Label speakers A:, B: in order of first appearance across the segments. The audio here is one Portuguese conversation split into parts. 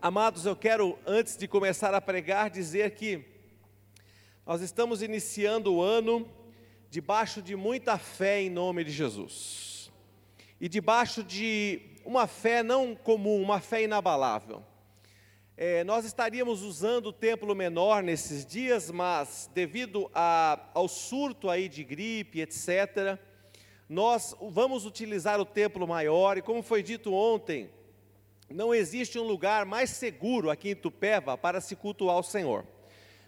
A: Amados, eu quero, antes de começar a pregar, dizer que nós estamos iniciando o ano debaixo de muita fé em nome de Jesus. E debaixo de uma fé não comum, uma fé inabalável. É, nós estaríamos usando o templo menor nesses dias, mas devido a, ao surto aí de gripe, etc., nós vamos utilizar o templo maior, e como foi dito ontem, não existe um lugar mais seguro aqui em Tupéva para se cultuar o Senhor.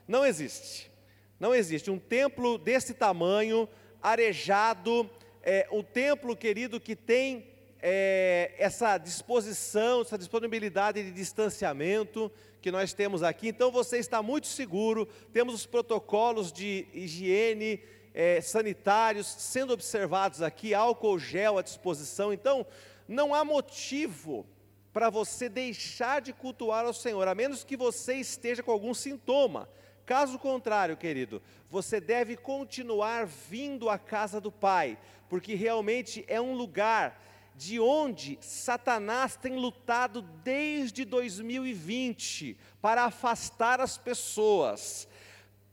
A: Não existe. Não existe. Um templo desse tamanho, arejado, é, um templo, querido, que tem é, essa disposição, essa disponibilidade de distanciamento que nós temos aqui. Então você está muito seguro, temos os protocolos de higiene é, sanitários sendo observados aqui, álcool gel à disposição. Então não há motivo para você deixar de cultuar ao Senhor, a menos que você esteja com algum sintoma. Caso contrário, querido, você deve continuar vindo à casa do Pai, porque realmente é um lugar de onde Satanás tem lutado desde 2020 para afastar as pessoas.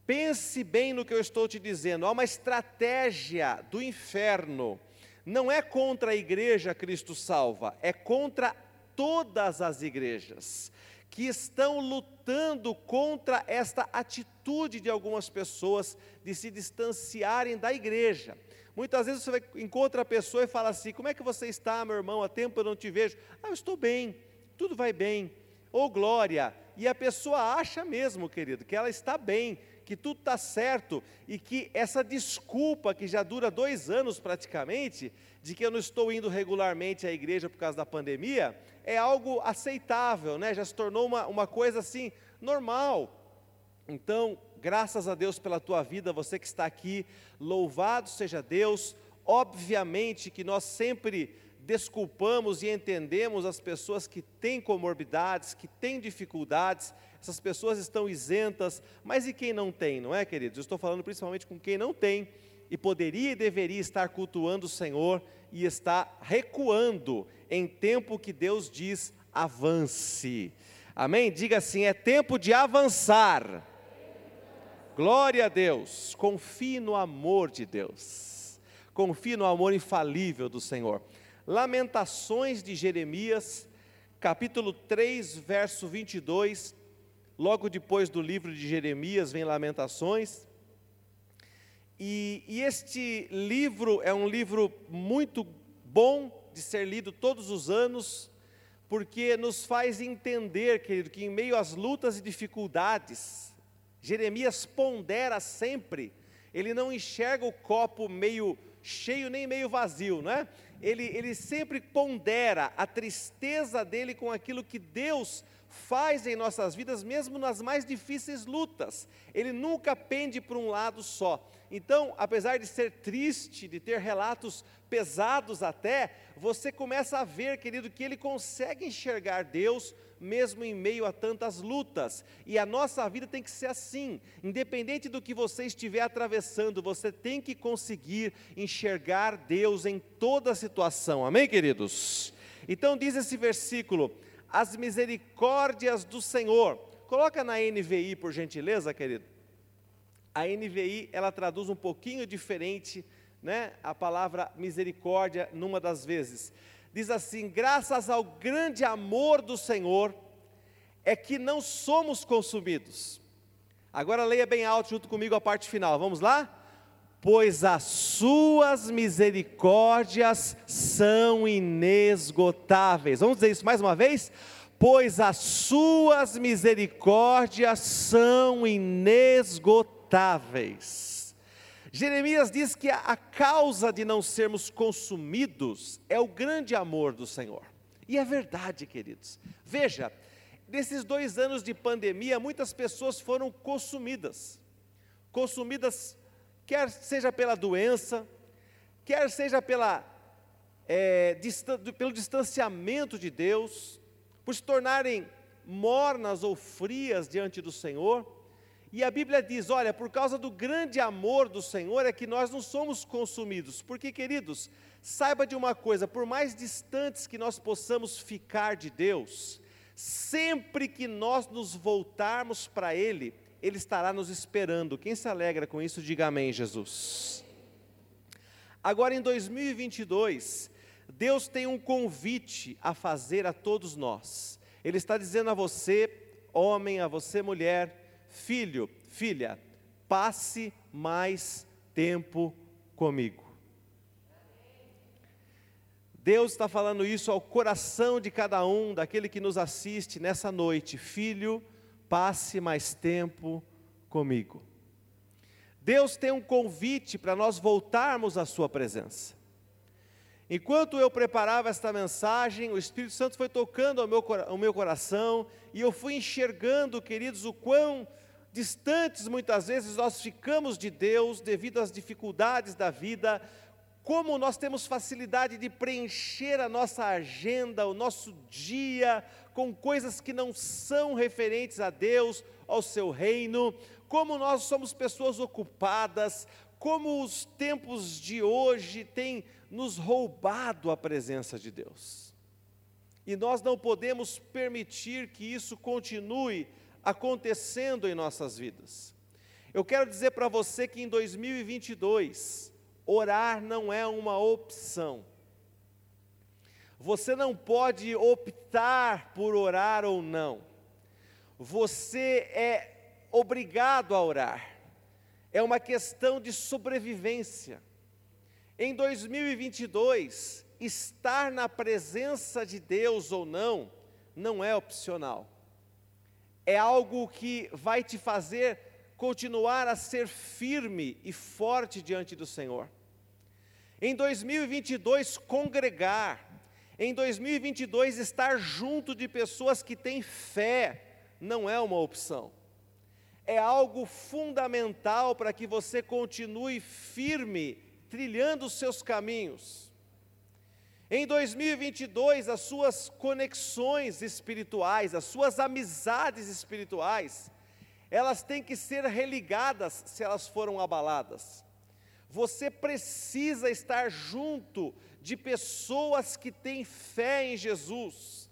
A: Pense bem no que eu estou te dizendo, há uma estratégia do inferno. Não é contra a igreja Cristo salva, é contra todas as igrejas que estão lutando contra esta atitude de algumas pessoas de se distanciarem da igreja. Muitas vezes você encontra a pessoa e fala assim: Como é que você está, meu irmão? Há tempo eu não te vejo. Ah, eu estou bem, tudo vai bem. Ô oh, glória! E a pessoa acha mesmo, querido, que ela está bem, que tudo está certo e que essa desculpa que já dura dois anos praticamente, de que eu não estou indo regularmente à igreja por causa da pandemia, é algo aceitável, né? já se tornou uma, uma coisa assim normal. Então, graças a Deus pela tua vida, você que está aqui, louvado seja Deus. Obviamente que nós sempre desculpamos e entendemos as pessoas que têm comorbidades, que têm dificuldades, essas pessoas estão isentas, mas e quem não tem, não é, queridos? Eu estou falando principalmente com quem não tem e poderia e deveria estar cultuando o Senhor e está recuando em tempo que Deus diz avance. Amém? Diga assim: é tempo de avançar. Glória a Deus. Confie no amor de Deus. Confie no amor infalível do Senhor. Lamentações de Jeremias, capítulo 3, verso 22 Logo depois do livro de Jeremias vem Lamentações. E, e, este livro é um livro muito bom de ser lido todos os anos, porque nos faz entender, querido, que em meio às lutas e dificuldades, Jeremias pondera sempre, ele não enxerga o copo meio cheio nem meio vazio, não é? Ele, ele sempre pondera a tristeza dele com aquilo que Deus faz em nossas vidas, mesmo nas mais difíceis lutas. Ele nunca pende para um lado só. Então, apesar de ser triste, de ter relatos pesados até, você começa a ver, querido, que ele consegue enxergar Deus mesmo em meio a tantas lutas. E a nossa vida tem que ser assim, independente do que você estiver atravessando, você tem que conseguir enxergar Deus em toda situação. Amém, queridos? Então diz esse versículo: as misericórdias do Senhor. Coloca na NVI, por gentileza, querido. A NVI, ela traduz um pouquinho diferente, né, a palavra misericórdia numa das vezes. Diz assim: "Graças ao grande amor do Senhor é que não somos consumidos". Agora leia bem alto junto comigo a parte final. Vamos lá? pois as suas misericórdias são inesgotáveis. Vamos dizer isso mais uma vez? Pois as suas misericórdias são inesgotáveis. Jeremias diz que a causa de não sermos consumidos é o grande amor do Senhor. E é verdade, queridos. Veja, nesses dois anos de pandemia, muitas pessoas foram consumidas. Consumidas quer seja pela doença, quer seja pela, é, distan pelo distanciamento de Deus, por se tornarem mornas ou frias diante do Senhor. E a Bíblia diz: olha, por causa do grande amor do Senhor é que nós não somos consumidos. Porque, queridos, saiba de uma coisa: por mais distantes que nós possamos ficar de Deus, Sempre que nós nos voltarmos para Ele, Ele estará nos esperando. Quem se alegra com isso, diga amém, Jesus. Agora em 2022, Deus tem um convite a fazer a todos nós. Ele está dizendo a você, homem, a você, mulher, filho, filha, passe mais tempo comigo. Deus está falando isso ao coração de cada um, daquele que nos assiste nessa noite. Filho, passe mais tempo comigo. Deus tem um convite para nós voltarmos à Sua presença. Enquanto eu preparava esta mensagem, o Espírito Santo foi tocando ao meu, ao meu coração e eu fui enxergando, queridos, o quão distantes muitas vezes nós ficamos de Deus devido às dificuldades da vida, como nós temos facilidade de preencher a nossa agenda, o nosso dia, com coisas que não são referentes a Deus, ao seu reino, como nós somos pessoas ocupadas, como os tempos de hoje têm nos roubado a presença de Deus. E nós não podemos permitir que isso continue acontecendo em nossas vidas. Eu quero dizer para você que em 2022, orar não é uma opção. Você não pode optar por orar ou não. Você é obrigado a orar. É uma questão de sobrevivência. Em 2022, estar na presença de Deus ou não, não é opcional. É algo que vai te fazer continuar a ser firme e forte diante do Senhor. Em 2022, congregar. Em 2022, estar junto de pessoas que têm fé não é uma opção. É algo fundamental para que você continue firme, trilhando os seus caminhos. Em 2022, as suas conexões espirituais, as suas amizades espirituais, elas têm que ser religadas se elas foram abaladas. Você precisa estar junto de pessoas que têm fé em Jesus.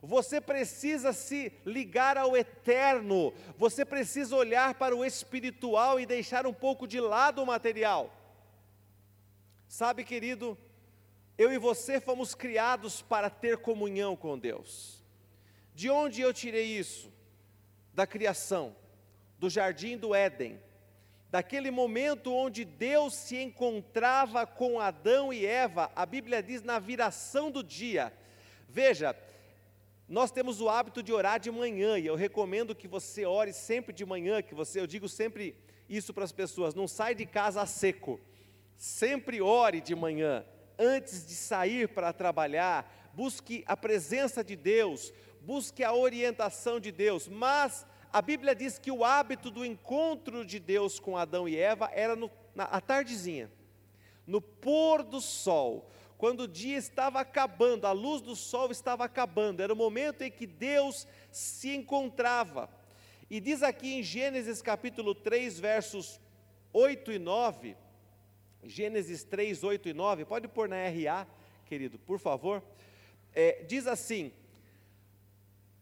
A: Você precisa se ligar ao eterno. Você precisa olhar para o espiritual e deixar um pouco de lado o material. Sabe, querido, eu e você fomos criados para ter comunhão com Deus. De onde eu tirei isso? Da criação do jardim do Éden, daquele momento onde Deus se encontrava com Adão e Eva, a Bíblia diz na viração do dia. Veja, nós temos o hábito de orar de manhã, e eu recomendo que você ore sempre de manhã, que você, eu digo sempre isso para as pessoas, não sai de casa a seco. Sempre ore de manhã, antes de sair para trabalhar, busque a presença de Deus, busque a orientação de Deus, mas a Bíblia diz que o hábito do encontro de Deus com Adão e Eva era no, na à tardezinha, no pôr do sol, quando o dia estava acabando, a luz do sol estava acabando, era o momento em que Deus se encontrava. E diz aqui em Gênesis capítulo 3, versos 8 e 9, Gênesis 3, 8 e 9, pode pôr na RA, querido, por favor. É, diz assim: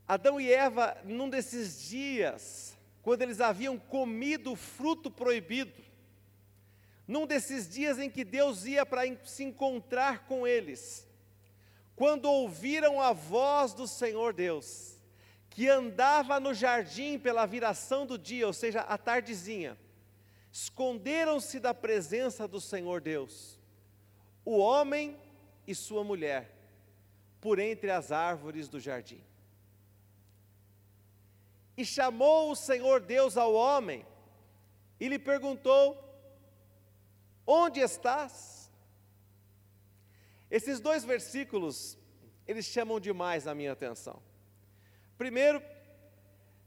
A: Adão e Eva, num desses dias, quando eles haviam comido o fruto proibido, num desses dias em que Deus ia para se encontrar com eles, quando ouviram a voz do Senhor Deus, que andava no jardim pela viração do dia, ou seja, a tardezinha, esconderam-se da presença do Senhor Deus, o homem e sua mulher, por entre as árvores do jardim. E chamou o Senhor Deus ao homem e lhe perguntou: Onde estás? Esses dois versículos, eles chamam demais a minha atenção. Primeiro,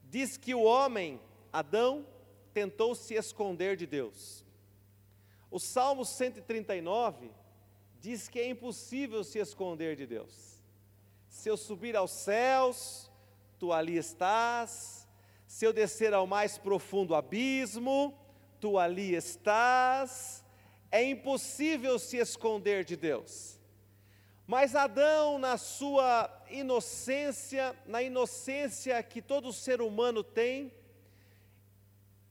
A: diz que o homem, Adão, tentou se esconder de Deus. O Salmo 139 diz que é impossível se esconder de Deus. Se eu subir aos céus, tu ali estás se eu descer ao mais profundo abismo, tu ali estás. É impossível se esconder de Deus. Mas Adão, na sua inocência, na inocência que todo ser humano tem,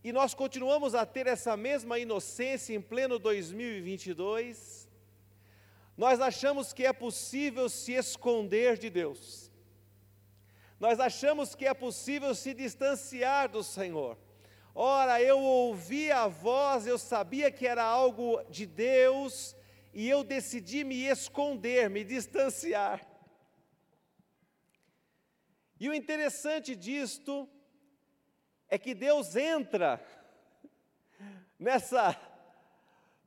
A: e nós continuamos a ter essa mesma inocência em pleno 2022, nós achamos que é possível se esconder de Deus, nós achamos que é possível se distanciar do Senhor. Ora, eu ouvi a voz, eu sabia que era algo de Deus, e eu decidi me esconder, me distanciar. E o interessante disto é que Deus entra nessa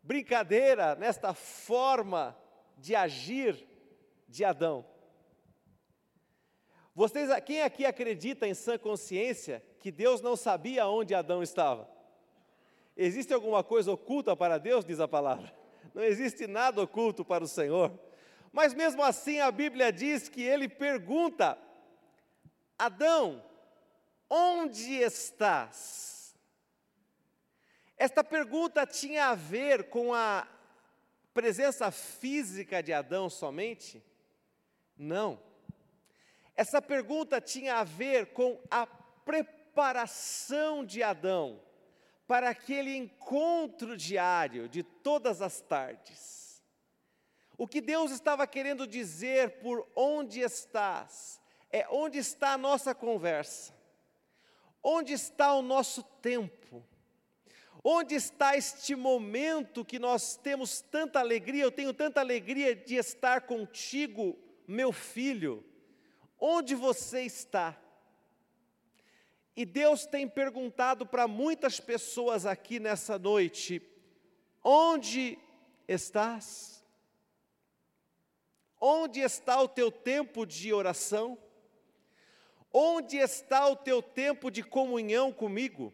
A: brincadeira, nesta forma de agir de Adão. Vocês, quem aqui acredita em sã consciência que Deus não sabia onde Adão estava? Existe alguma coisa oculta para Deus, diz a palavra? Não existe nada oculto para o Senhor. Mas mesmo assim a Bíblia diz que ele pergunta: Adão, onde estás? Esta pergunta tinha a ver com a presença física de Adão somente? Não. Essa pergunta tinha a ver com a preparação de Adão para aquele encontro diário de todas as tardes. O que Deus estava querendo dizer por onde estás, é onde está a nossa conversa. Onde está o nosso tempo? Onde está este momento que nós temos tanta alegria? Eu tenho tanta alegria de estar contigo, meu filho. Onde você está? E Deus tem perguntado para muitas pessoas aqui nessa noite: onde estás? Onde está o teu tempo de oração? Onde está o teu tempo de comunhão comigo?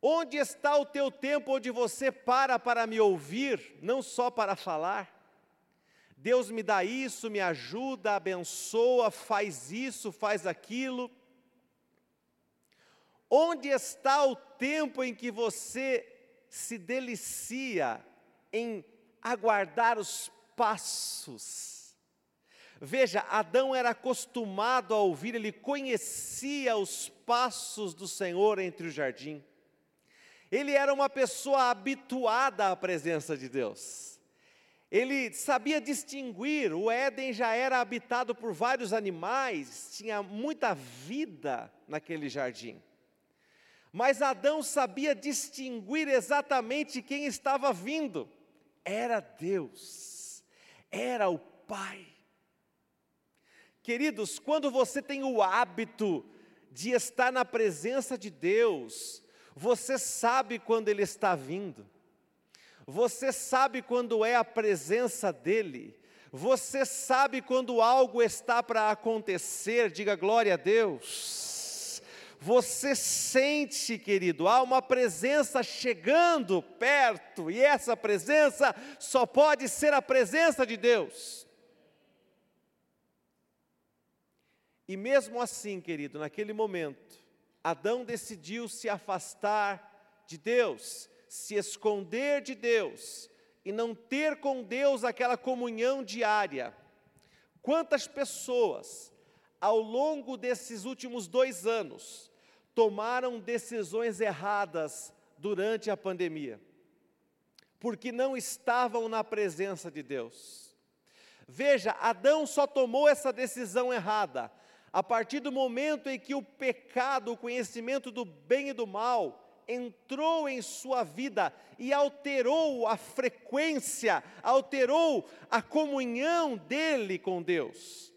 A: Onde está o teu tempo onde você para para me ouvir, não só para falar? Deus me dá isso, me ajuda, abençoa, faz isso, faz aquilo. Onde está o tempo em que você se delicia em aguardar os passos Veja, Adão era acostumado a ouvir, ele conhecia os passos do Senhor entre o jardim. Ele era uma pessoa habituada à presença de Deus. Ele sabia distinguir, o Éden já era habitado por vários animais, tinha muita vida naquele jardim. Mas Adão sabia distinguir exatamente quem estava vindo. Era Deus, era o Pai. Queridos, quando você tem o hábito de estar na presença de Deus, você sabe quando Ele está vindo, você sabe quando é a presença dEle, você sabe quando algo está para acontecer, diga glória a Deus. Você sente, querido, há uma presença chegando perto, e essa presença só pode ser a presença de Deus. E mesmo assim, querido, naquele momento, Adão decidiu se afastar de Deus, se esconder de Deus e não ter com Deus aquela comunhão diária. Quantas pessoas, ao longo desses últimos dois anos, tomaram decisões erradas durante a pandemia, porque não estavam na presença de Deus. Veja, Adão só tomou essa decisão errada a partir do momento em que o pecado, o conhecimento do bem e do mal, entrou em sua vida e alterou a frequência, alterou a comunhão dele com Deus.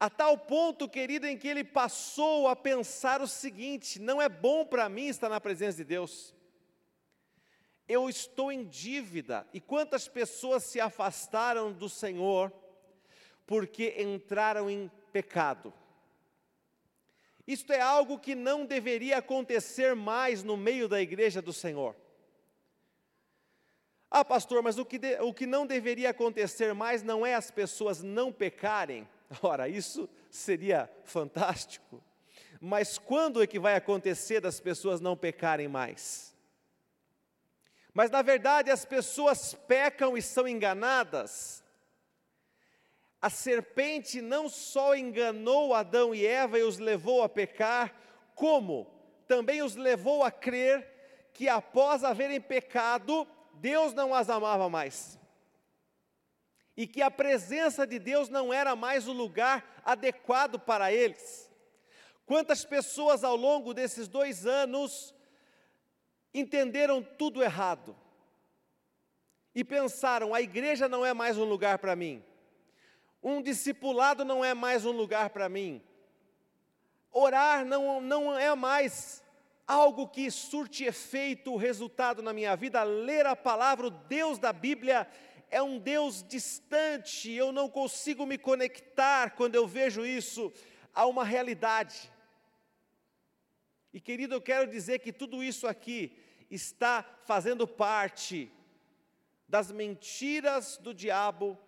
A: A tal ponto, querido, em que ele passou a pensar o seguinte: não é bom para mim estar na presença de Deus. Eu estou em dívida. E quantas pessoas se afastaram do Senhor porque entraram em pecado. Isto é algo que não deveria acontecer mais no meio da igreja do Senhor. Ah, pastor, mas o que, de, o que não deveria acontecer mais não é as pessoas não pecarem. Ora, isso seria fantástico. Mas quando é que vai acontecer das pessoas não pecarem mais? Mas na verdade as pessoas pecam e são enganadas a serpente não só enganou Adão e Eva e os levou a pecar, como também os levou a crer que após haverem pecado, Deus não as amava mais. E que a presença de Deus não era mais o lugar adequado para eles. Quantas pessoas ao longo desses dois anos entenderam tudo errado e pensaram: a igreja não é mais um lugar para mim, um discipulado não é mais um lugar para mim, orar não, não é mais algo que surte efeito, resultado na minha vida, ler a palavra, o Deus da Bíblia é um Deus distante, eu não consigo me conectar quando eu vejo isso. A uma realidade. E querido, eu quero dizer que tudo isso aqui está fazendo parte das mentiras do diabo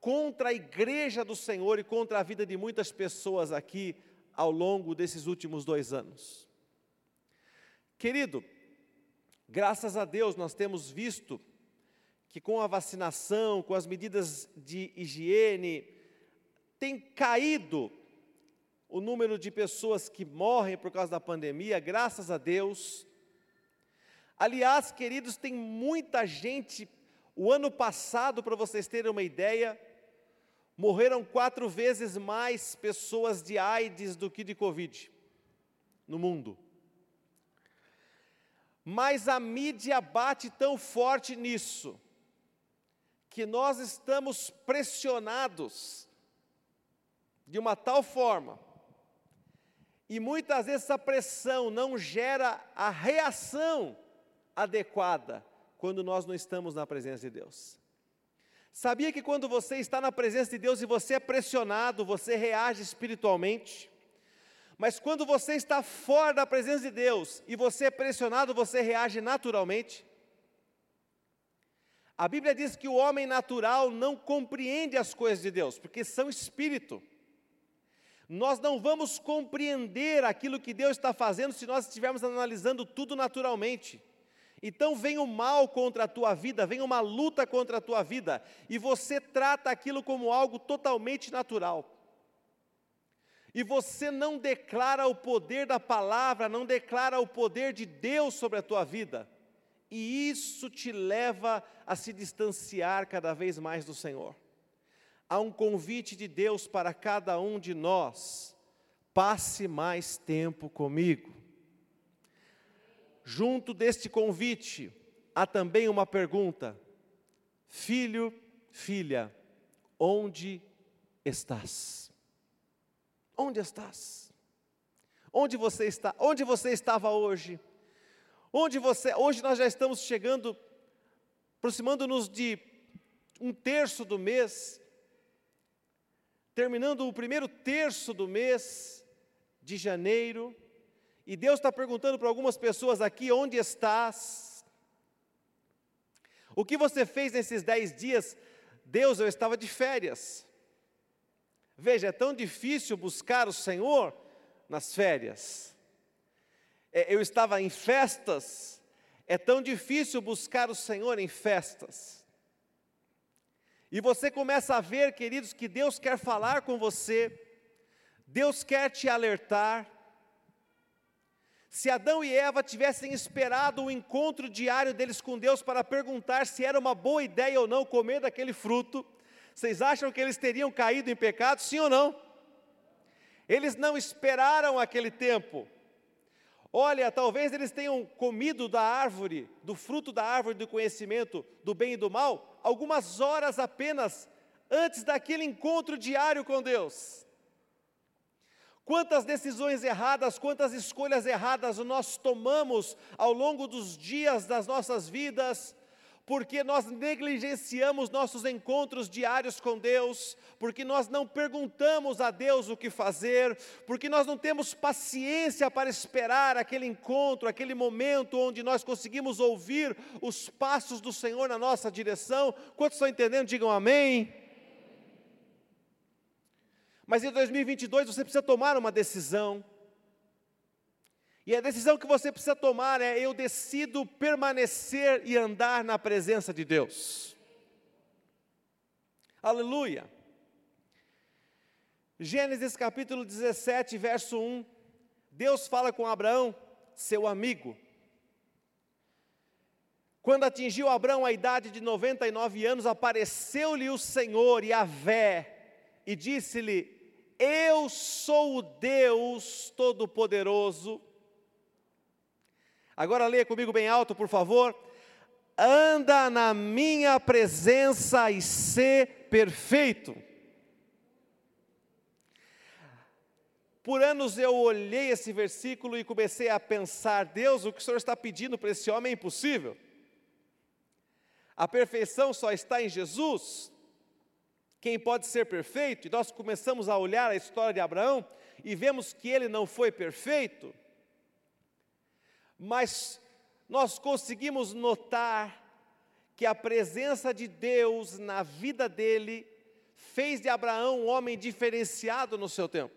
A: contra a igreja do Senhor e contra a vida de muitas pessoas aqui ao longo desses últimos dois anos. Querido, graças a Deus nós temos visto que com a vacinação, com as medidas de higiene, tem caído o número de pessoas que morrem por causa da pandemia, graças a Deus. Aliás, queridos, tem muita gente. O ano passado, para vocês terem uma ideia, morreram quatro vezes mais pessoas de AIDS do que de Covid no mundo. Mas a mídia bate tão forte nisso, que nós estamos pressionados de uma tal forma, e muitas vezes essa pressão não gera a reação adequada quando nós não estamos na presença de Deus. Sabia que quando você está na presença de Deus e você é pressionado, você reage espiritualmente? Mas quando você está fora da presença de Deus e você é pressionado, você reage naturalmente? A Bíblia diz que o homem natural não compreende as coisas de Deus, porque são espírito. Nós não vamos compreender aquilo que Deus está fazendo se nós estivermos analisando tudo naturalmente. Então vem o mal contra a tua vida, vem uma luta contra a tua vida, e você trata aquilo como algo totalmente natural. E você não declara o poder da palavra, não declara o poder de Deus sobre a tua vida. E isso te leva a se distanciar cada vez mais do Senhor. Há um convite de Deus para cada um de nós: passe mais tempo comigo. Junto deste convite, há também uma pergunta: Filho, filha, onde estás? Onde estás? Onde você está? Onde você estava hoje? Onde você? Hoje nós já estamos chegando, aproximando-nos de um terço do mês, terminando o primeiro terço do mês de janeiro. E Deus está perguntando para algumas pessoas aqui: onde estás? O que você fez nesses dez dias? Deus, eu estava de férias. Veja, é tão difícil buscar o Senhor nas férias. É, eu estava em festas, é tão difícil buscar o Senhor em festas. E você começa a ver, queridos, que Deus quer falar com você, Deus quer te alertar, se Adão e Eva tivessem esperado o encontro diário deles com Deus para perguntar se era uma boa ideia ou não comer daquele fruto, vocês acham que eles teriam caído em pecado, sim ou não? Eles não esperaram aquele tempo. Olha, talvez eles tenham comido da árvore, do fruto da árvore do conhecimento do bem e do mal, algumas horas apenas antes daquele encontro diário com Deus. Quantas decisões erradas, quantas escolhas erradas nós tomamos ao longo dos dias das nossas vidas, porque nós negligenciamos nossos encontros diários com Deus, porque nós não perguntamos a Deus o que fazer, porque nós não temos paciência para esperar aquele encontro, aquele momento onde nós conseguimos ouvir os passos do Senhor na nossa direção. Quantos estão entendendo? Digam amém. Mas em 2022 você precisa tomar uma decisão. E a decisão que você precisa tomar é: eu decido permanecer e andar na presença de Deus. Aleluia. Gênesis capítulo 17, verso 1. Deus fala com Abraão, seu amigo. Quando atingiu Abraão a idade de 99 anos, apareceu-lhe o Senhor, Yahvé, e disse-lhe: Eu sou o Deus Todo-Poderoso. Agora leia comigo bem alto, por favor. Anda na minha presença e ser perfeito. Por anos eu olhei esse versículo e comecei a pensar: Deus, o que o Senhor está pedindo para esse homem é impossível. A perfeição só está em Jesus. Quem pode ser perfeito? E nós começamos a olhar a história de Abraão e vemos que ele não foi perfeito, mas nós conseguimos notar que a presença de Deus na vida dele fez de Abraão um homem diferenciado no seu tempo.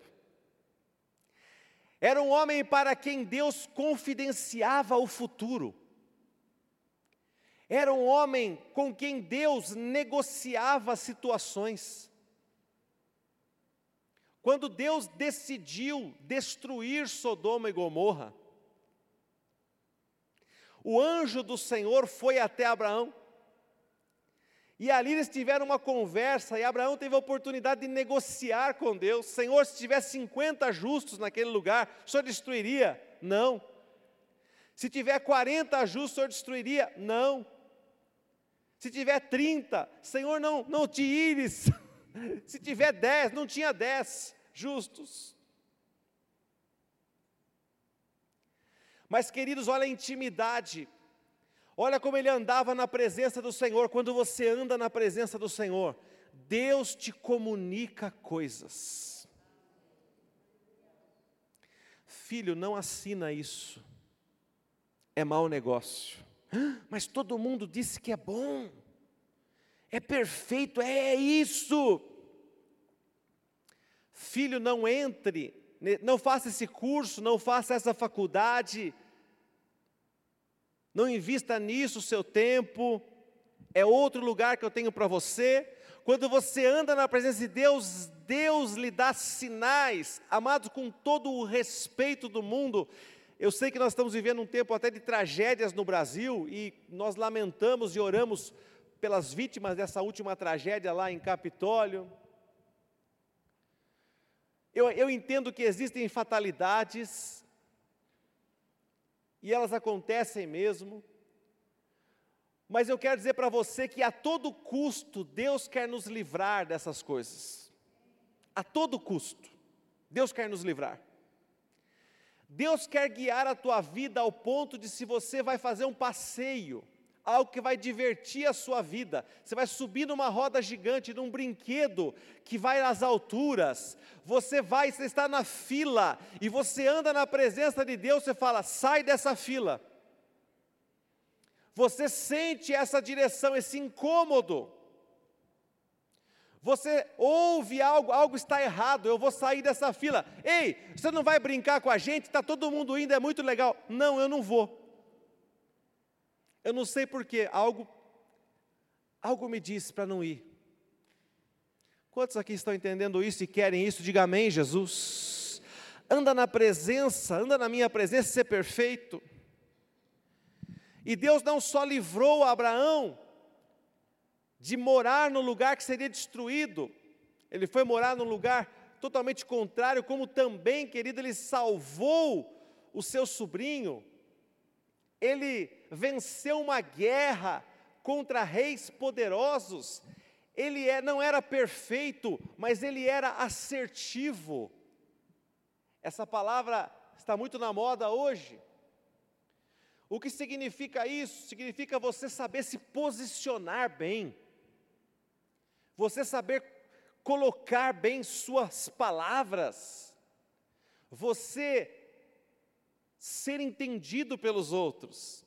A: Era um homem para quem Deus confidenciava o futuro. Era um homem com quem Deus negociava situações. Quando Deus decidiu destruir Sodoma e Gomorra, o anjo do Senhor foi até Abraão. E ali eles tiveram uma conversa, e Abraão teve a oportunidade de negociar com Deus: Senhor, se tivesse 50 justos naquele lugar, o senhor destruiria? Não. Se tiver 40 justos, o senhor destruiria? Não. Se tiver 30, Senhor, não, não te ires. Se tiver 10, não tinha 10 justos. Mas, queridos, olha a intimidade. Olha como ele andava na presença do Senhor. Quando você anda na presença do Senhor, Deus te comunica coisas. Filho, não assina isso. É mau negócio mas todo mundo disse que é bom, é perfeito, é isso. Filho, não entre, não faça esse curso, não faça essa faculdade, não invista nisso o seu tempo, é outro lugar que eu tenho para você. Quando você anda na presença de Deus, Deus lhe dá sinais, amados, com todo o respeito do mundo, eu sei que nós estamos vivendo um tempo até de tragédias no Brasil e nós lamentamos e oramos pelas vítimas dessa última tragédia lá em Capitólio. Eu, eu entendo que existem fatalidades e elas acontecem mesmo, mas eu quero dizer para você que a todo custo Deus quer nos livrar dessas coisas. A todo custo, Deus quer nos livrar. Deus quer guiar a tua vida ao ponto de se você vai fazer um passeio, algo que vai divertir a sua vida. Você vai subir numa roda gigante, num brinquedo que vai às alturas. Você vai, você está na fila e você anda na presença de Deus, você fala: "Sai dessa fila". Você sente essa direção, esse incômodo. Você ouve algo, algo está errado, eu vou sair dessa fila. Ei, você não vai brincar com a gente? Está todo mundo indo, é muito legal. Não, eu não vou. Eu não sei porquê, algo, algo me disse para não ir. Quantos aqui estão entendendo isso e querem isso? Diga amém, Jesus. Anda na presença, anda na minha presença, ser perfeito. E Deus não só livrou Abraão de morar no lugar que seria destruído. Ele foi morar num lugar totalmente contrário, como também, querido, ele salvou o seu sobrinho. Ele venceu uma guerra contra reis poderosos. Ele é, não era perfeito, mas ele era assertivo. Essa palavra está muito na moda hoje. O que significa isso? Significa você saber se posicionar bem você saber colocar bem suas palavras, você ser entendido pelos outros.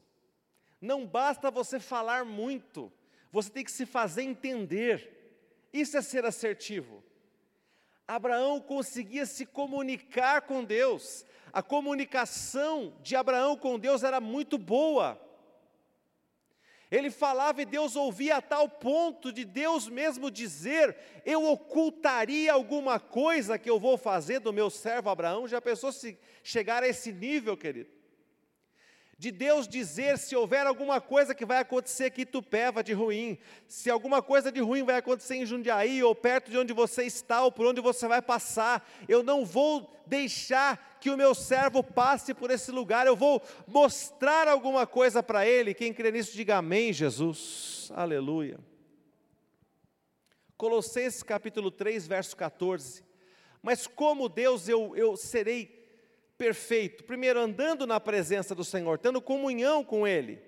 A: Não basta você falar muito, você tem que se fazer entender. Isso é ser assertivo. Abraão conseguia se comunicar com Deus, a comunicação de Abraão com Deus era muito boa. Ele falava e Deus ouvia a tal ponto de Deus mesmo dizer: Eu ocultaria alguma coisa que eu vou fazer do meu servo Abraão? Já pensou se chegar a esse nível, querido? De Deus dizer se houver alguma coisa que vai acontecer aqui em de ruim, se alguma coisa de ruim vai acontecer em Jundiaí, ou perto de onde você está, ou por onde você vai passar, eu não vou deixar que o meu servo passe por esse lugar, eu vou mostrar alguma coisa para ele. Quem crê nisso, diga amém, Jesus. Aleluia. Colossenses capítulo 3, verso 14. Mas como Deus eu, eu serei perfeito. Primeiro, andando na presença do Senhor, tendo comunhão com Ele.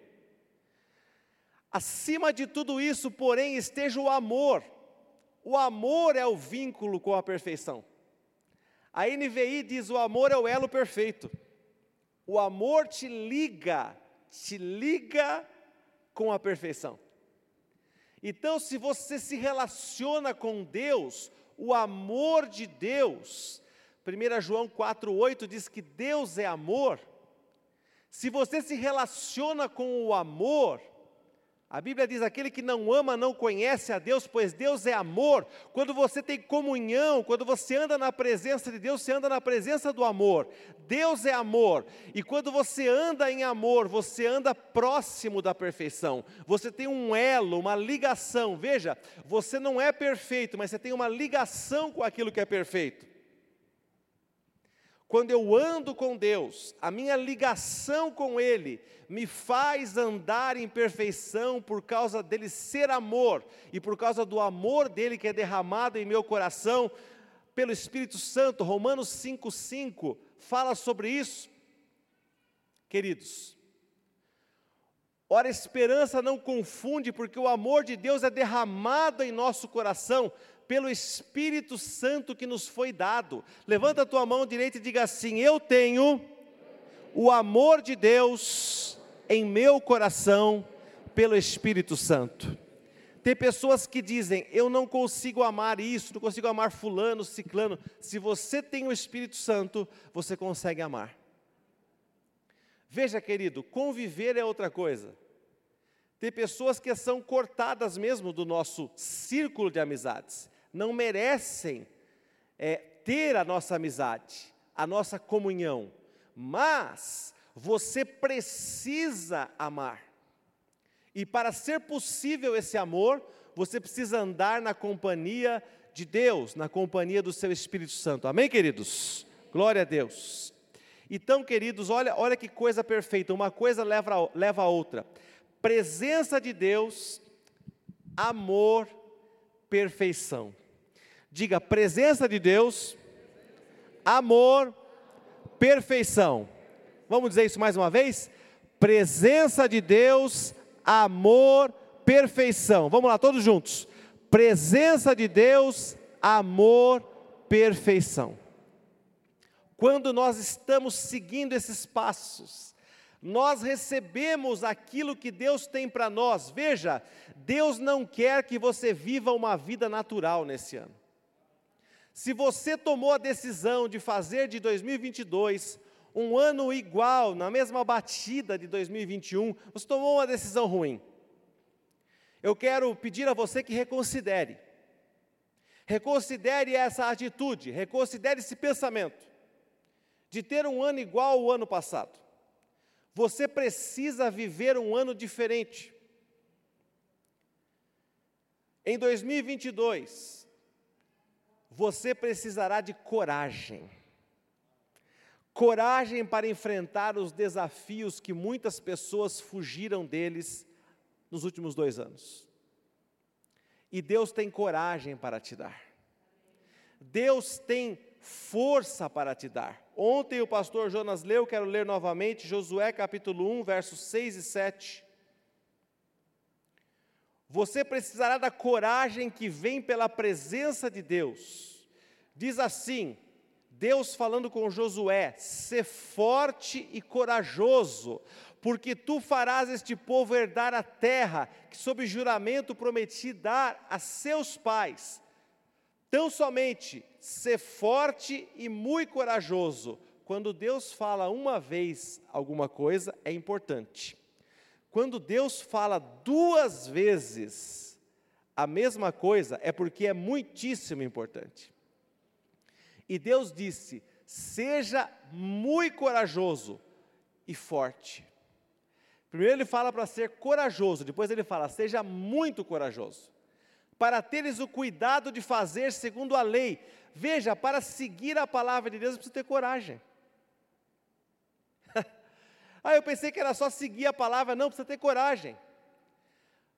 A: Acima de tudo isso, porém, esteja o amor. O amor é o vínculo com a perfeição. A NVI diz: o amor é o elo perfeito. O amor te liga, te liga com a perfeição. Então, se você se relaciona com Deus, o amor de Deus 1 João 4,8 diz que Deus é amor. Se você se relaciona com o amor, a Bíblia diz: aquele que não ama não conhece a Deus, pois Deus é amor. Quando você tem comunhão, quando você anda na presença de Deus, você anda na presença do amor. Deus é amor. E quando você anda em amor, você anda próximo da perfeição. Você tem um elo, uma ligação. Veja, você não é perfeito, mas você tem uma ligação com aquilo que é perfeito. Quando eu ando com Deus, a minha ligação com Ele me faz andar em perfeição por causa dele ser amor e por causa do amor dele que é derramado em meu coração pelo Espírito Santo. Romanos 5,5 fala sobre isso. Queridos, ora, esperança não confunde, porque o amor de Deus é derramado em nosso coração pelo Espírito Santo que nos foi dado. Levanta a tua mão direita e diga assim: Eu tenho o amor de Deus em meu coração pelo Espírito Santo. Tem pessoas que dizem: Eu não consigo amar isso, não consigo amar Fulano, Ciclano. Se você tem o Espírito Santo, você consegue amar. Veja, querido, conviver é outra coisa. Tem pessoas que são cortadas mesmo do nosso círculo de amizades não merecem é, ter a nossa amizade, a nossa comunhão, mas você precisa amar. E para ser possível esse amor, você precisa andar na companhia de Deus, na companhia do seu Espírito Santo. Amém, queridos? Glória a Deus. Então, queridos, olha, olha que coisa perfeita, uma coisa leva leva a outra. Presença de Deus, amor, perfeição. Diga presença de Deus, amor, perfeição. Vamos dizer isso mais uma vez? Presença de Deus, amor, perfeição. Vamos lá, todos juntos. Presença de Deus, amor, perfeição. Quando nós estamos seguindo esses passos, nós recebemos aquilo que Deus tem para nós. Veja, Deus não quer que você viva uma vida natural nesse ano. Se você tomou a decisão de fazer de 2022 um ano igual, na mesma batida de 2021, você tomou uma decisão ruim. Eu quero pedir a você que reconsidere. Reconsidere essa atitude, reconsidere esse pensamento de ter um ano igual ao ano passado. Você precisa viver um ano diferente. Em 2022, você precisará de coragem. Coragem para enfrentar os desafios que muitas pessoas fugiram deles nos últimos dois anos. E Deus tem coragem para te dar. Deus tem força para te dar. Ontem o pastor Jonas leu, quero ler novamente, Josué capítulo 1, versos 6 e 7. Você precisará da coragem que vem pela presença de Deus. Diz assim: Deus falando com Josué: "Ser forte e corajoso, porque tu farás este povo herdar a terra que sob juramento prometi dar a seus pais. Tão somente ser forte e muito corajoso. Quando Deus fala uma vez alguma coisa, é importante. quando Deus fala duas vezes a mesma coisa, é porque é muitíssimo importante. E Deus disse: seja muito corajoso e forte. Primeiro ele fala para ser corajoso, depois ele fala: seja muito corajoso, para teres o cuidado de fazer segundo a lei. Veja, para seguir a palavra de Deus precisa ter coragem. ah, eu pensei que era só seguir a palavra, não, precisa ter coragem.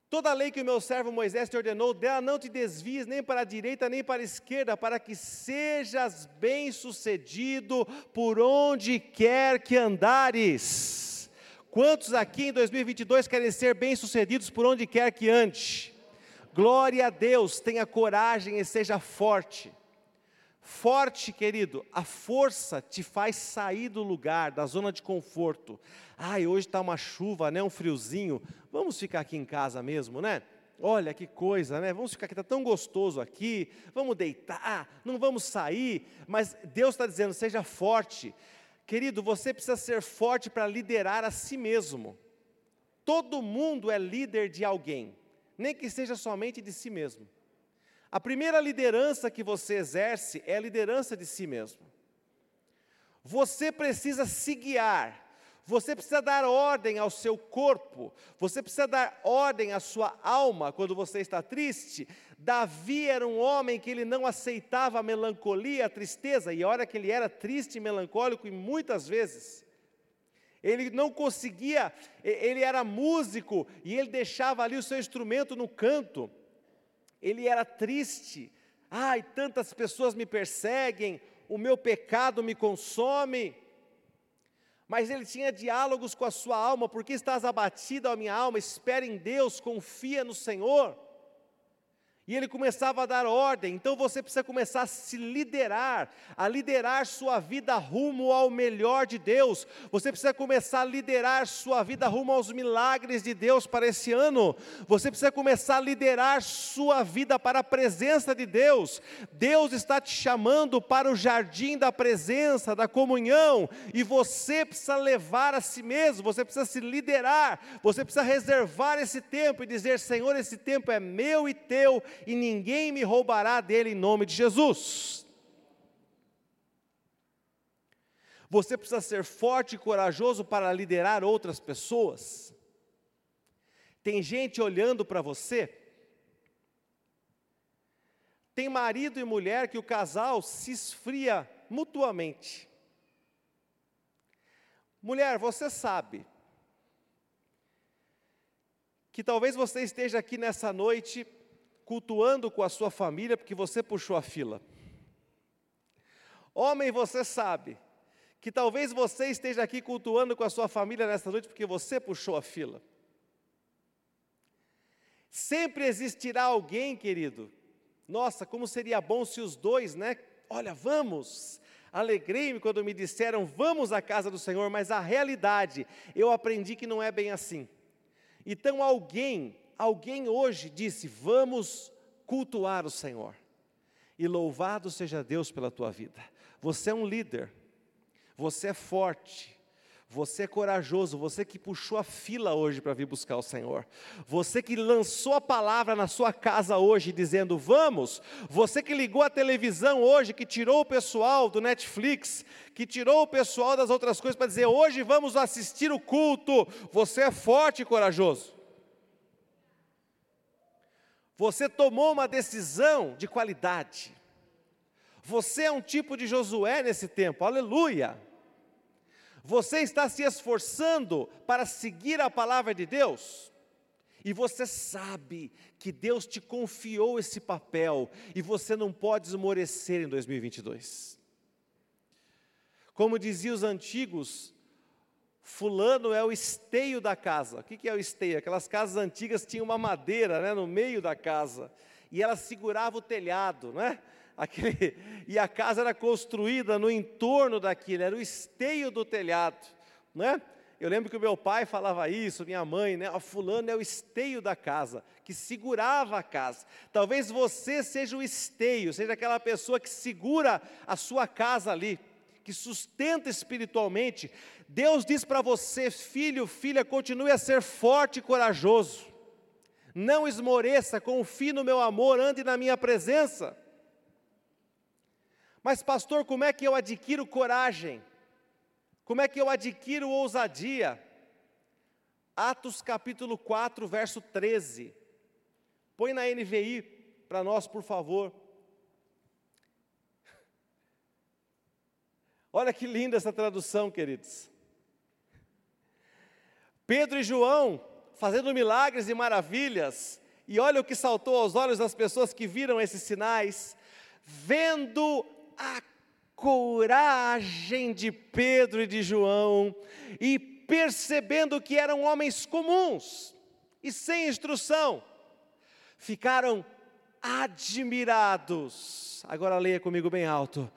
A: Toda a lei que o meu servo Moisés te ordenou, dela não te desvies nem para a direita nem para a esquerda, para que sejas bem-sucedido por onde quer que andares. Quantos aqui em 2022 querem ser bem-sucedidos por onde quer que ande? Glória a Deus, tenha coragem e seja forte. Forte, querido, a força te faz sair do lugar, da zona de conforto. Ai, hoje está uma chuva, né, um friozinho, vamos ficar aqui em casa mesmo, né? Olha que coisa, né? Vamos ficar aqui, está tão gostoso aqui, vamos deitar, não vamos sair, mas Deus está dizendo, seja forte. Querido, você precisa ser forte para liderar a si mesmo. Todo mundo é líder de alguém, nem que seja somente de si mesmo. A primeira liderança que você exerce é a liderança de si mesmo. Você precisa se guiar, você precisa dar ordem ao seu corpo, você precisa dar ordem à sua alma quando você está triste. Davi era um homem que ele não aceitava a melancolia, a tristeza, e a hora que ele era triste e melancólico, e muitas vezes, ele não conseguia, ele era músico e ele deixava ali o seu instrumento no canto ele era triste. Ai, tantas pessoas me perseguem, o meu pecado me consome. Mas ele tinha diálogos com a sua alma, porque estás abatida, a minha alma, espera em Deus, confia no Senhor. E ele começava a dar ordem. Então você precisa começar a se liderar, a liderar sua vida rumo ao melhor de Deus. Você precisa começar a liderar sua vida rumo aos milagres de Deus para esse ano. Você precisa começar a liderar sua vida para a presença de Deus. Deus está te chamando para o jardim da presença, da comunhão, e você precisa levar a si mesmo, você precisa se liderar, você precisa reservar esse tempo e dizer: Senhor, esse tempo é meu e teu e ninguém me roubará dele em nome de Jesus. Você precisa ser forte e corajoso para liderar outras pessoas. Tem gente olhando para você. Tem marido e mulher que o casal se esfria mutuamente. Mulher, você sabe que talvez você esteja aqui nessa noite cultuando com a sua família porque você puxou a fila. Homem, você sabe que talvez você esteja aqui cultuando com a sua família nesta noite porque você puxou a fila. Sempre existirá alguém, querido. Nossa, como seria bom se os dois, né? Olha, vamos. Alegrei-me quando me disseram, vamos à casa do Senhor, mas a realidade, eu aprendi que não é bem assim. Então, alguém alguém hoje disse: Vamos cultuar o Senhor. E louvado seja Deus pela tua vida. Você é um líder, você é forte, você é corajoso, você que puxou a fila hoje para vir buscar o Senhor. Você que lançou a palavra na sua casa hoje dizendo vamos. Você que ligou a televisão hoje, que tirou o pessoal do Netflix, que tirou o pessoal das outras coisas para dizer hoje vamos assistir o culto. Você é forte e corajoso. Você tomou uma decisão de qualidade. Você é um tipo de Josué nesse tempo, aleluia. Você está se esforçando para seguir a palavra de Deus, e você sabe que Deus te confiou esse papel, e você não pode esmorecer em 2022. Como diziam os antigos, Fulano é o esteio da casa. O que é o esteio? Aquelas casas antigas tinham uma madeira né, no meio da casa. E ela segurava o telhado, né? Aquele, e a casa era construída no entorno daquilo, era o esteio do telhado, né? Eu lembro que o meu pai falava isso, minha mãe, né? Fulano é o esteio da casa, que segurava a casa. Talvez você seja o esteio, seja aquela pessoa que segura a sua casa ali que sustenta espiritualmente. Deus diz para você, filho, filha, continue a ser forte e corajoso. Não esmoreça, confie no meu amor, ande na minha presença. Mas, pastor, como é que eu adquiro coragem? Como é que eu adquiro ousadia? Atos capítulo 4, verso 13. Põe na NVI para nós, por favor. Olha que linda essa tradução, queridos. Pedro e João fazendo milagres e maravilhas, e olha o que saltou aos olhos das pessoas que viram esses sinais, vendo a coragem de Pedro e de João, e percebendo que eram homens comuns e sem instrução, ficaram admirados. Agora leia comigo bem alto.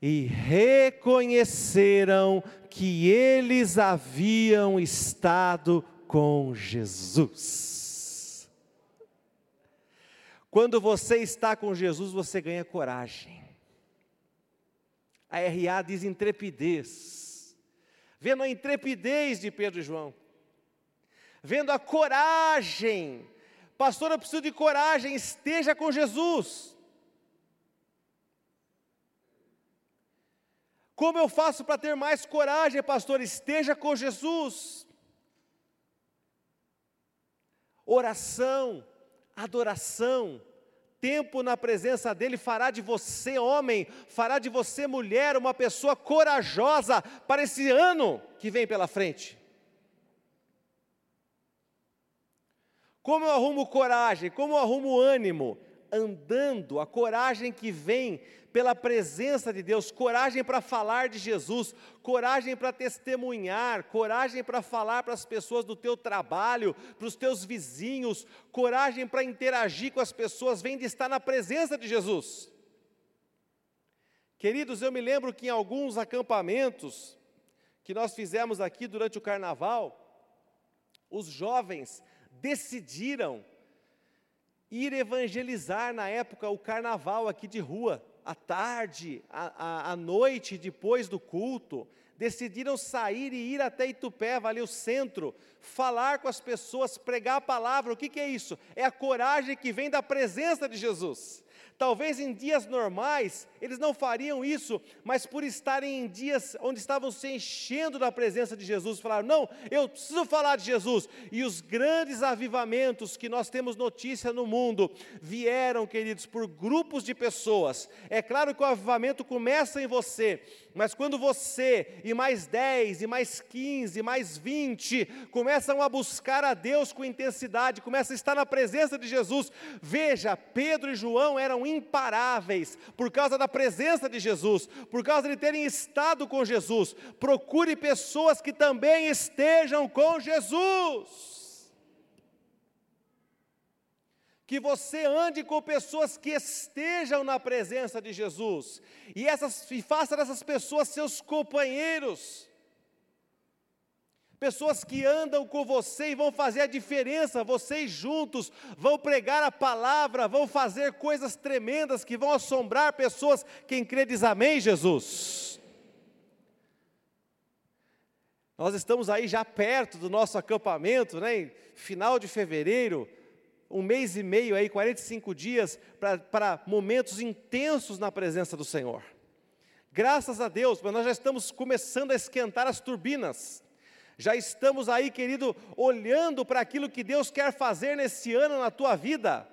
A: E reconheceram que eles haviam estado com Jesus. Quando você está com Jesus, você ganha coragem. A RA diz intrepidez. Vendo a intrepidez de Pedro e João, vendo a coragem Pastor, eu preciso de coragem, esteja com Jesus. Como eu faço para ter mais coragem, pastor? Esteja com Jesus. Oração, adoração, tempo na presença dEle fará de você homem, fará de você mulher, uma pessoa corajosa para esse ano que vem pela frente. Como eu arrumo coragem? Como eu arrumo ânimo? Andando, a coragem que vem pela presença de Deus, coragem para falar de Jesus, coragem para testemunhar, coragem para falar para as pessoas do teu trabalho, para os teus vizinhos, coragem para interagir com as pessoas, vem de estar na presença de Jesus. Queridos, eu me lembro que em alguns acampamentos que nós fizemos aqui durante o carnaval, os jovens decidiram ir evangelizar na época o carnaval aqui de rua, à tarde, à, à, noite, depois do culto. Decidiram sair e ir até Itupeva, ali o centro, falar com as pessoas, pregar a palavra. O que, que é isso? É a coragem que vem da presença de Jesus. Talvez em dias normais eles não fariam isso, mas por estarem em dias onde estavam se enchendo da presença de Jesus, falaram: não, eu preciso falar de Jesus. E os grandes avivamentos que nós temos notícia no mundo vieram, queridos, por grupos de pessoas. É claro que o avivamento começa em você, mas quando você e mais 10, e mais 15, e mais 20 começam a buscar a Deus com intensidade, começam a estar na presença de Jesus, veja, Pedro e João eram imparáveis por causa da presença de Jesus, por causa de terem estado com Jesus. Procure pessoas que também estejam com Jesus. Que você ande com pessoas que estejam na presença de Jesus, e, essas, e faça dessas pessoas seus companheiros, pessoas que andam com você e vão fazer a diferença, vocês juntos vão pregar a palavra, vão fazer coisas tremendas que vão assombrar pessoas. Quem crê diz amém, Jesus. Nós estamos aí já perto do nosso acampamento, né? Final de fevereiro, um mês e meio aí, 45 dias, para momentos intensos na presença do Senhor. Graças a Deus, mas nós já estamos começando a esquentar as turbinas. Já estamos aí, querido, olhando para aquilo que Deus quer fazer nesse ano na tua vida.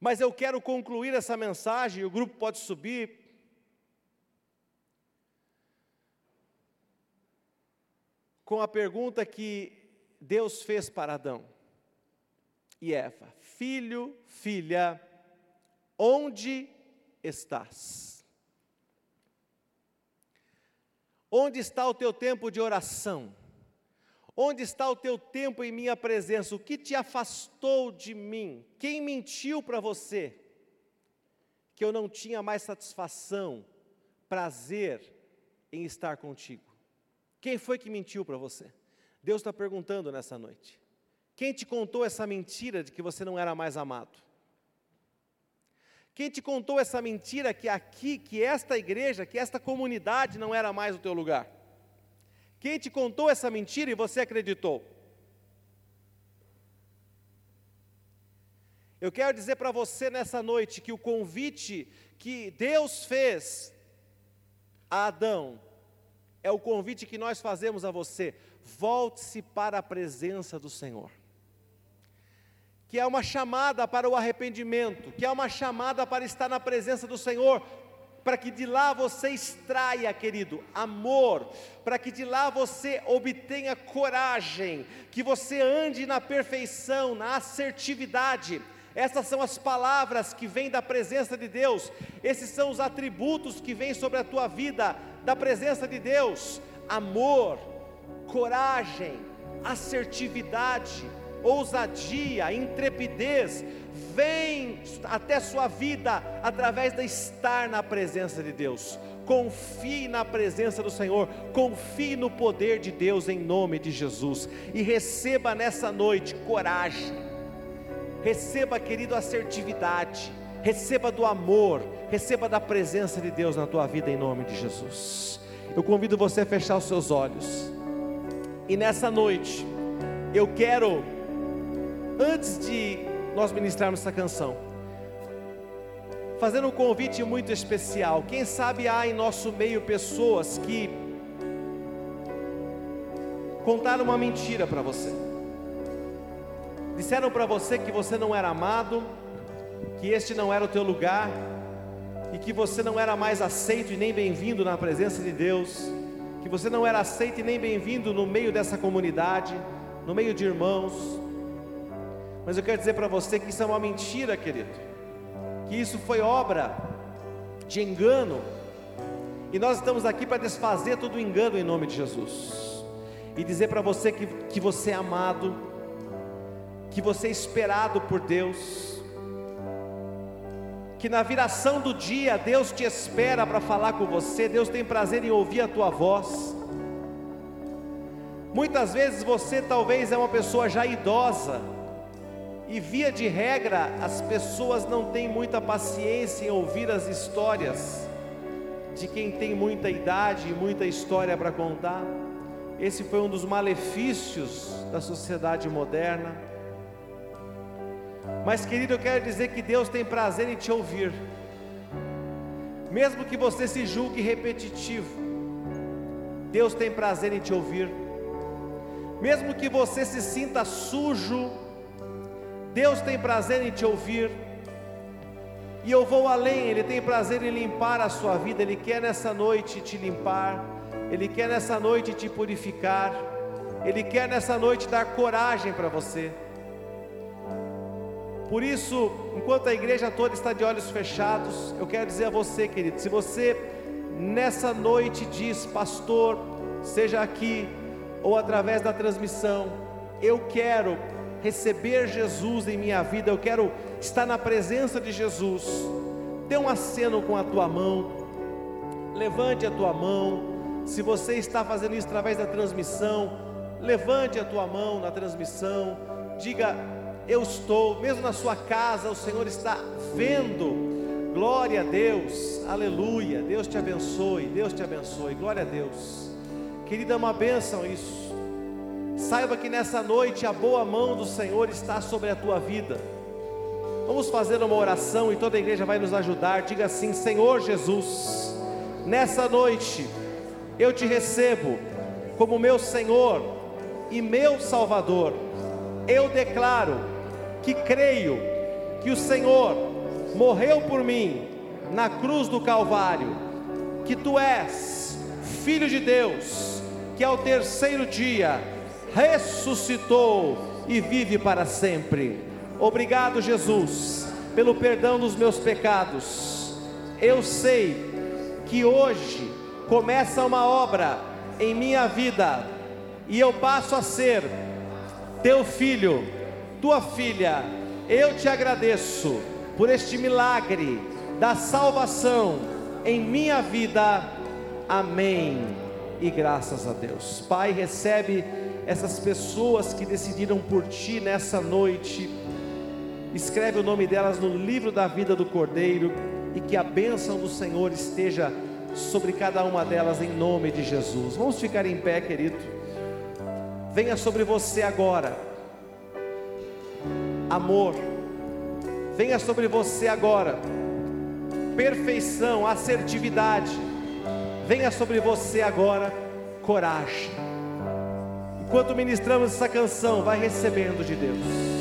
A: Mas eu quero concluir essa mensagem, o grupo pode subir. Com a pergunta que Deus fez para Adão e Eva: Filho, filha, onde estás? Onde está o teu tempo de oração? Onde está o teu tempo em minha presença? O que te afastou de mim? Quem mentiu para você? Que eu não tinha mais satisfação, prazer em estar contigo. Quem foi que mentiu para você? Deus está perguntando nessa noite: quem te contou essa mentira de que você não era mais amado? Quem te contou essa mentira que aqui, que esta igreja, que esta comunidade não era mais o teu lugar? Quem te contou essa mentira e você acreditou? Eu quero dizer para você nessa noite que o convite que Deus fez a Adão é o convite que nós fazemos a você. Volte-se para a presença do Senhor. Que é uma chamada para o arrependimento, que é uma chamada para estar na presença do Senhor, para que de lá você extraia, querido, amor, para que de lá você obtenha coragem, que você ande na perfeição, na assertividade. Essas são as palavras que vêm da presença de Deus, esses são os atributos que vêm sobre a tua vida, da presença de Deus: amor, coragem, assertividade, ousadia, intrepidez, vem até sua vida através de estar na presença de Deus. Confie na presença do Senhor, confie no poder de Deus em nome de Jesus. E receba nessa noite coragem, receba, querido, assertividade, receba do amor, receba da presença de Deus na tua vida em nome de Jesus. Eu convido você a fechar os seus olhos e nessa noite eu quero antes de nós ministrarmos essa canção, fazendo um convite muito especial. Quem sabe há em nosso meio pessoas que contaram uma mentira para você. Disseram para você que você não era amado, que este não era o teu lugar e que você não era mais aceito e nem bem-vindo na presença de Deus, que você não era aceito e nem bem-vindo no meio dessa comunidade, no meio de irmãos, mas eu quero dizer para você que isso é uma mentira, querido. Que isso foi obra de engano. E nós estamos aqui para desfazer todo o engano em nome de Jesus. E dizer para você que, que você é amado, que você é esperado por Deus, que na viração do dia Deus te espera para falar com você, Deus tem prazer em ouvir a tua voz. Muitas vezes você talvez é uma pessoa já idosa, e via de regra, as pessoas não têm muita paciência em ouvir as histórias de quem tem muita idade e muita história para contar. Esse foi um dos malefícios da sociedade moderna. Mas, querido, eu quero dizer que Deus tem prazer em te ouvir, mesmo que você se julgue repetitivo, Deus tem prazer em te ouvir, mesmo que você se sinta sujo, Deus tem prazer em te ouvir. E eu vou além, Ele tem prazer em limpar a sua vida, Ele quer nessa noite te limpar, Ele quer nessa noite te purificar, Ele quer nessa noite dar coragem para você. Por isso, enquanto a igreja toda está de olhos fechados, eu quero dizer a você, querido, se você nessa noite diz, pastor, seja aqui ou através da transmissão, eu quero receber Jesus em minha vida, eu quero estar na presença de Jesus. Dê um aceno com a tua mão, levante a tua mão. Se você está fazendo isso através da transmissão, levante a tua mão na transmissão, diga: Eu estou, mesmo na sua casa, o Senhor está vendo. Glória a Deus, aleluia. Deus te abençoe, Deus te abençoe, glória a Deus. Querida, é uma bênção isso. Saiba que nessa noite a boa mão do Senhor está sobre a tua vida. Vamos fazer uma oração e toda a igreja vai nos ajudar. Diga assim: Senhor Jesus, nessa noite eu te recebo como meu Senhor e meu Salvador. Eu declaro que creio que o Senhor morreu por mim na cruz do Calvário, que tu és filho de Deus, que ao terceiro dia ressuscitou e vive para sempre. Obrigado, Jesus, pelo perdão dos meus pecados. Eu sei que hoje começa uma obra em minha vida e eu passo a ser teu filho, tua filha. Eu te agradeço por este milagre da salvação em minha vida. Amém. E graças a Deus. Pai, recebe essas pessoas que decidiram por ti nessa noite. escreve o nome delas no livro da vida do Cordeiro e que a bênção do Senhor esteja sobre cada uma delas em nome de Jesus. Vamos ficar em pé, querido. Venha sobre você agora. Amor. Venha sobre você agora. Perfeição, assertividade. Venha sobre você agora coragem. Enquanto ministramos essa canção, vai recebendo de Deus.